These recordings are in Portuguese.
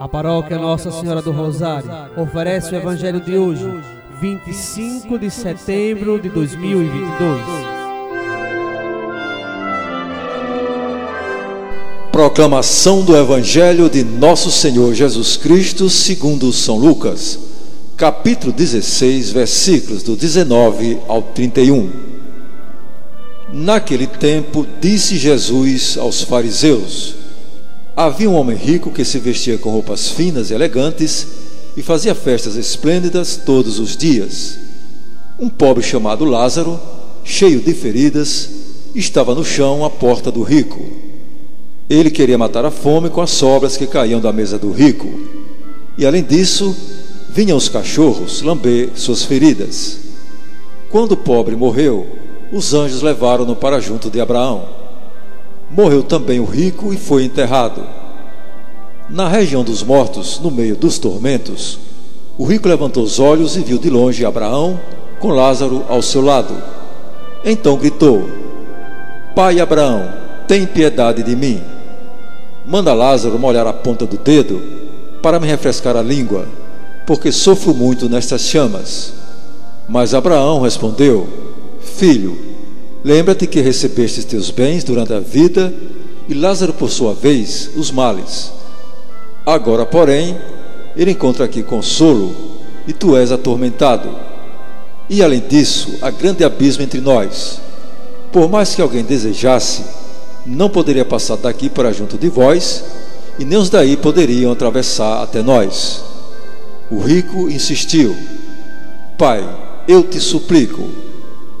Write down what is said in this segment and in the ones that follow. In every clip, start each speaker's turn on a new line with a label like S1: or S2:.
S1: A paróquia Nossa Senhora do Rosário oferece o Evangelho de hoje, 25 de setembro de 2022.
S2: Proclamação do Evangelho de Nosso Senhor Jesus Cristo, segundo São Lucas, capítulo 16, versículos do 19 ao 31. Naquele tempo, disse Jesus aos fariseus: Havia um homem rico que se vestia com roupas finas e elegantes e fazia festas esplêndidas todos os dias. Um pobre chamado Lázaro, cheio de feridas, estava no chão à porta do rico. Ele queria matar a fome com as sobras que caíam da mesa do rico. E além disso, vinham os cachorros lamber suas feridas. Quando o pobre morreu, os anjos levaram-no para junto de Abraão. Morreu também o rico e foi enterrado. Na região dos mortos, no meio dos tormentos, o rico levantou os olhos e viu de longe Abraão com Lázaro ao seu lado. Então gritou: Pai Abraão, tem piedade de mim. Manda Lázaro molhar a ponta do dedo para me refrescar a língua, porque sofro muito nestas chamas. Mas Abraão respondeu: Filho, Lembra-te que recebeste teus bens durante a vida e Lázaro, por sua vez, os males. Agora, porém, ele encontra aqui consolo e tu és atormentado. E além disso, há grande abismo entre nós. Por mais que alguém desejasse, não poderia passar daqui para junto de vós, e nem os daí poderiam atravessar até nós. O rico insistiu: Pai, eu te suplico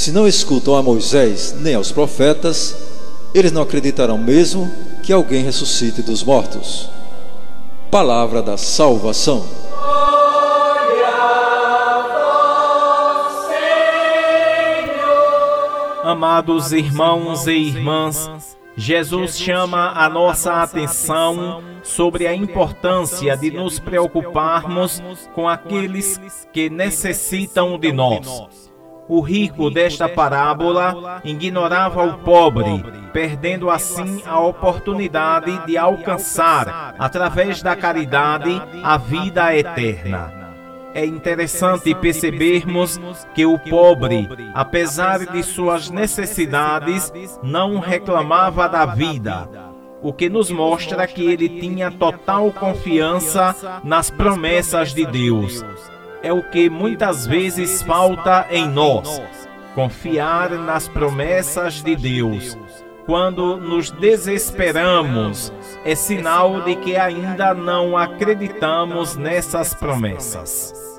S2: se não escutam a Moisés nem aos profetas, eles não acreditarão mesmo que alguém ressuscite dos mortos. Palavra da salvação.
S3: Amados irmãos e irmãs, Jesus chama a nossa atenção sobre a importância de nos preocuparmos com aqueles que necessitam de nós. O rico desta parábola ignorava o pobre, perdendo assim a oportunidade de alcançar, através da caridade, a vida eterna. É interessante percebermos que o pobre, apesar de suas necessidades, não reclamava da vida, o que nos mostra que ele tinha total confiança nas promessas de Deus é o que muitas vezes falta em nós: confiar nas promessas de Deus. Quando nos desesperamos, é sinal de que ainda não acreditamos nessas promessas.